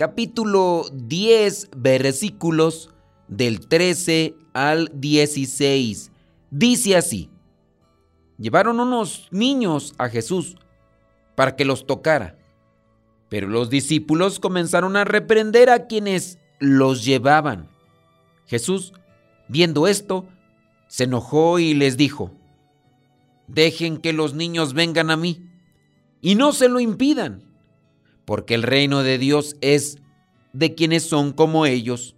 capítulo 10, versículos del 13 al 16. Dice así, llevaron unos niños a Jesús para que los tocara, pero los discípulos comenzaron a reprender a quienes los llevaban. Jesús, viendo esto, se enojó y les dijo, dejen que los niños vengan a mí y no se lo impidan, porque el reino de Dios es de quienes son como ellos.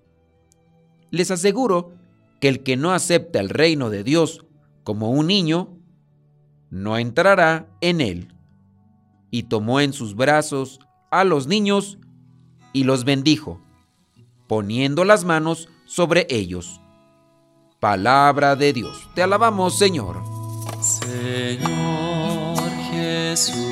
Les aseguro que el que no acepta el reino de Dios como un niño, no entrará en él. Y tomó en sus brazos a los niños y los bendijo, poniendo las manos sobre ellos. Palabra de Dios. Te alabamos, Señor. Señor Jesucristo,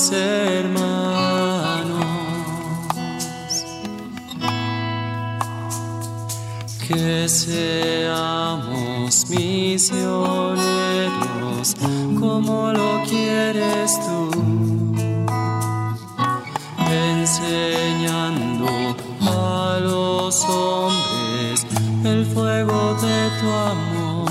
los hermanos. Que seamos misioneros como lo quieres tú, enseñando los hombres el fuego de tu amor.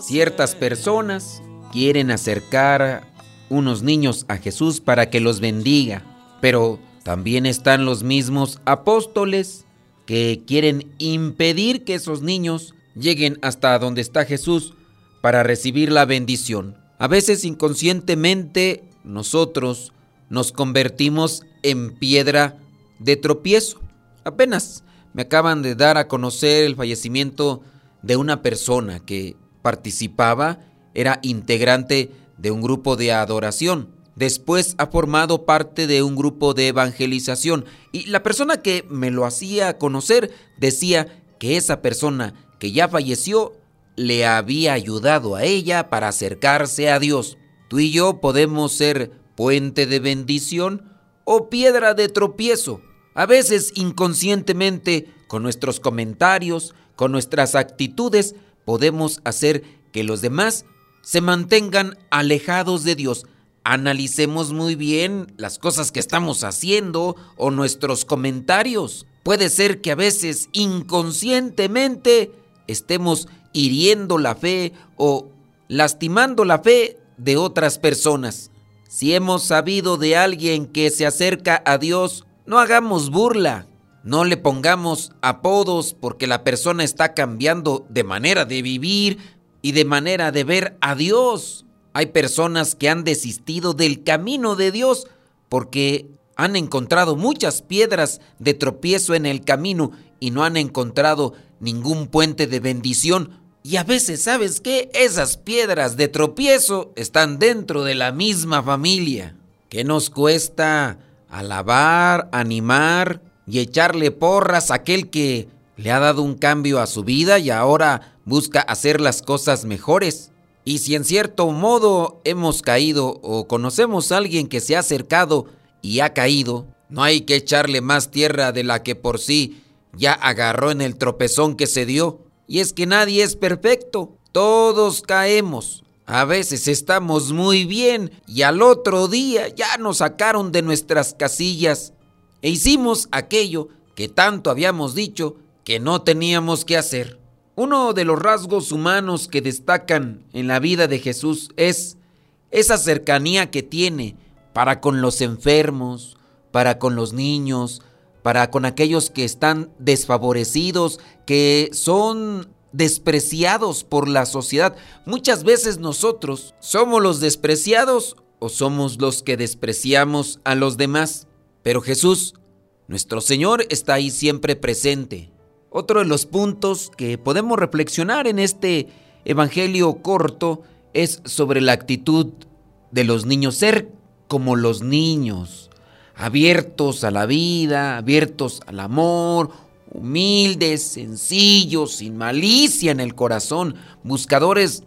Ciertas personas quieren acercar unos niños a Jesús para que los bendiga, pero también están los mismos apóstoles que quieren impedir que esos niños lleguen hasta donde está Jesús para recibir la bendición. A veces inconscientemente nosotros nos convertimos en piedra de tropiezo. Apenas me acaban de dar a conocer el fallecimiento de una persona que participaba, era integrante de un grupo de adoración. Después ha formado parte de un grupo de evangelización y la persona que me lo hacía conocer decía que esa persona que ya falleció le había ayudado a ella para acercarse a Dios. Tú y yo podemos ser puente de bendición o piedra de tropiezo a veces inconscientemente, con nuestros comentarios, con nuestras actitudes, podemos hacer que los demás se mantengan alejados de Dios. Analicemos muy bien las cosas que estamos haciendo o nuestros comentarios. Puede ser que a veces inconscientemente estemos hiriendo la fe o lastimando la fe de otras personas. Si hemos sabido de alguien que se acerca a Dios no hagamos burla, no le pongamos apodos porque la persona está cambiando de manera de vivir y de manera de ver a Dios. Hay personas que han desistido del camino de Dios porque han encontrado muchas piedras de tropiezo en el camino y no han encontrado ningún puente de bendición. Y a veces, ¿sabes qué? Esas piedras de tropiezo están dentro de la misma familia. ¿Qué nos cuesta alabar, animar y echarle porras a aquel que le ha dado un cambio a su vida y ahora busca hacer las cosas mejores. Y si en cierto modo hemos caído o conocemos a alguien que se ha acercado y ha caído, no hay que echarle más tierra de la que por sí ya agarró en el tropezón que se dio. Y es que nadie es perfecto, todos caemos. A veces estamos muy bien y al otro día ya nos sacaron de nuestras casillas e hicimos aquello que tanto habíamos dicho que no teníamos que hacer. Uno de los rasgos humanos que destacan en la vida de Jesús es esa cercanía que tiene para con los enfermos, para con los niños, para con aquellos que están desfavorecidos, que son despreciados por la sociedad. Muchas veces nosotros somos los despreciados o somos los que despreciamos a los demás. Pero Jesús, nuestro Señor, está ahí siempre presente. Otro de los puntos que podemos reflexionar en este Evangelio corto es sobre la actitud de los niños, ser como los niños, abiertos a la vida, abiertos al amor, humildes, sencillos, sin malicia en el corazón, buscadores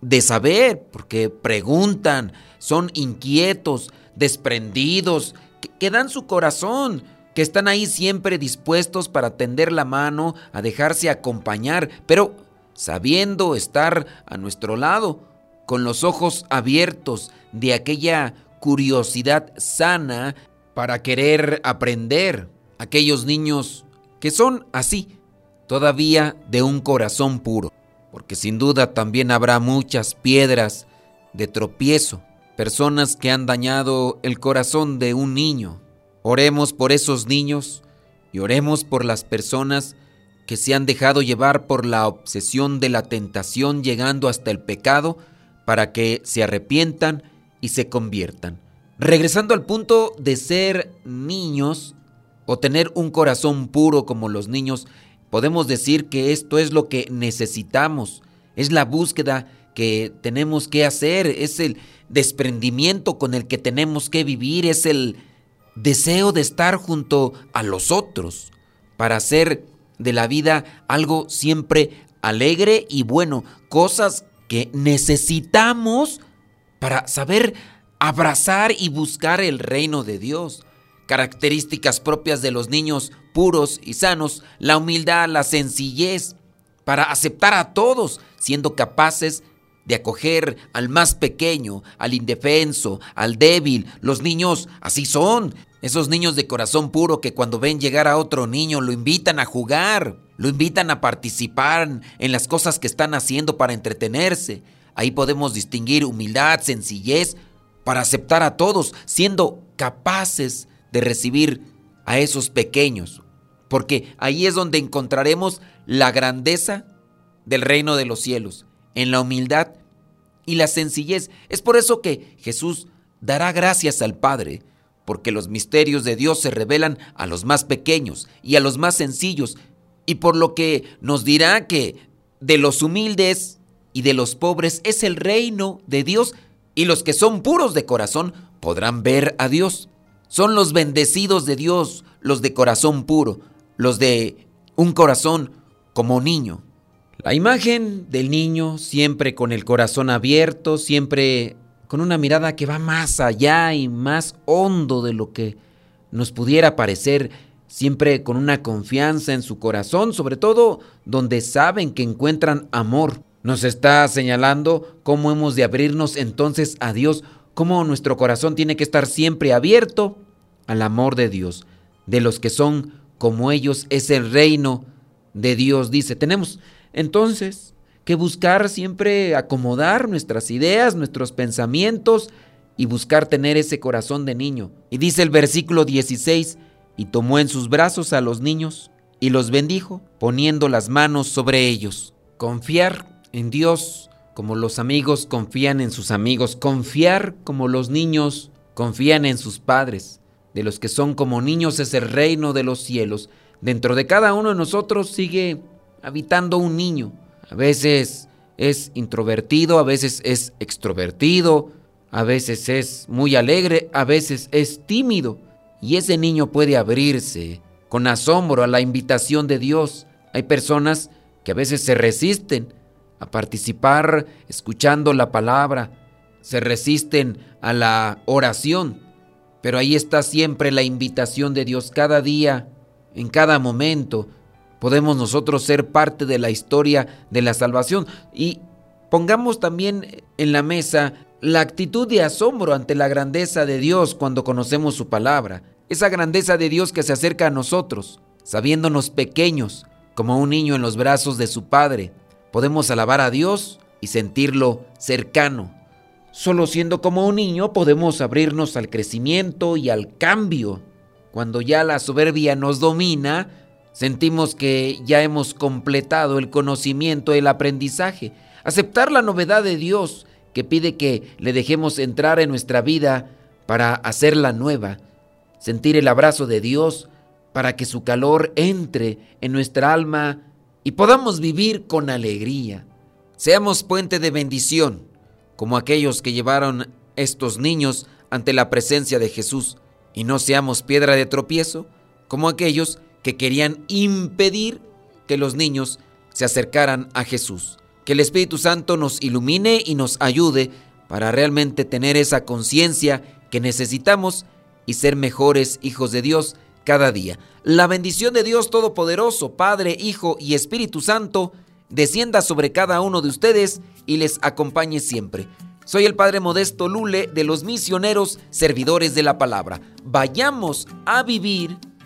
de saber, porque preguntan, son inquietos, desprendidos, que, dan su corazón, que están ahí siempre dispuestos para tender la mano, a dejarse acompañar, pero sabiendo estar a nuestro lado, con los ojos abiertos de aquella curiosidad sana para querer aprender. Aquellos niños que son así, todavía de un corazón puro, porque sin duda también habrá muchas piedras de tropiezo, personas que han dañado el corazón de un niño. Oremos por esos niños y oremos por las personas que se han dejado llevar por la obsesión de la tentación llegando hasta el pecado para que se arrepientan y se conviertan. Regresando al punto de ser niños, o tener un corazón puro como los niños, podemos decir que esto es lo que necesitamos, es la búsqueda que tenemos que hacer, es el desprendimiento con el que tenemos que vivir, es el deseo de estar junto a los otros para hacer de la vida algo siempre alegre y bueno, cosas que necesitamos para saber abrazar y buscar el reino de Dios. Características propias de los niños puros y sanos, la humildad, la sencillez, para aceptar a todos, siendo capaces de acoger al más pequeño, al indefenso, al débil. Los niños así son, esos niños de corazón puro que cuando ven llegar a otro niño lo invitan a jugar, lo invitan a participar en las cosas que están haciendo para entretenerse. Ahí podemos distinguir humildad, sencillez, para aceptar a todos, siendo capaces de recibir a esos pequeños, porque ahí es donde encontraremos la grandeza del reino de los cielos, en la humildad y la sencillez. Es por eso que Jesús dará gracias al Padre, porque los misterios de Dios se revelan a los más pequeños y a los más sencillos, y por lo que nos dirá que de los humildes y de los pobres es el reino de Dios, y los que son puros de corazón podrán ver a Dios. Son los bendecidos de Dios, los de corazón puro, los de un corazón como niño. La imagen del niño siempre con el corazón abierto, siempre con una mirada que va más allá y más hondo de lo que nos pudiera parecer, siempre con una confianza en su corazón, sobre todo donde saben que encuentran amor. Nos está señalando cómo hemos de abrirnos entonces a Dios cómo nuestro corazón tiene que estar siempre abierto al amor de Dios. De los que son como ellos es el reino de Dios, dice. Tenemos entonces que buscar siempre acomodar nuestras ideas, nuestros pensamientos y buscar tener ese corazón de niño. Y dice el versículo 16, y tomó en sus brazos a los niños y los bendijo, poniendo las manos sobre ellos. Confiar en Dios como los amigos confían en sus amigos, confiar como los niños confían en sus padres. De los que son como niños es el reino de los cielos. Dentro de cada uno de nosotros sigue habitando un niño. A veces es introvertido, a veces es extrovertido, a veces es muy alegre, a veces es tímido. Y ese niño puede abrirse con asombro a la invitación de Dios. Hay personas que a veces se resisten a participar escuchando la palabra, se resisten a la oración, pero ahí está siempre la invitación de Dios cada día, en cada momento. Podemos nosotros ser parte de la historia de la salvación y pongamos también en la mesa la actitud de asombro ante la grandeza de Dios cuando conocemos su palabra, esa grandeza de Dios que se acerca a nosotros, sabiéndonos pequeños, como un niño en los brazos de su Padre, podemos alabar a Dios y sentirlo cercano. Solo siendo como un niño podemos abrirnos al crecimiento y al cambio. Cuando ya la soberbia nos domina, sentimos que ya hemos completado el conocimiento, el aprendizaje. Aceptar la novedad de Dios que pide que le dejemos entrar en nuestra vida para hacerla nueva. Sentir el abrazo de Dios para que su calor entre en nuestra alma y podamos vivir con alegría. Seamos puente de bendición como aquellos que llevaron estos niños ante la presencia de Jesús, y no seamos piedra de tropiezo, como aquellos que querían impedir que los niños se acercaran a Jesús. Que el Espíritu Santo nos ilumine y nos ayude para realmente tener esa conciencia que necesitamos y ser mejores hijos de Dios cada día. La bendición de Dios Todopoderoso, Padre, Hijo y Espíritu Santo, descienda sobre cada uno de ustedes y les acompañe siempre. Soy el Padre Modesto Lule de los misioneros servidores de la palabra. Vayamos a vivir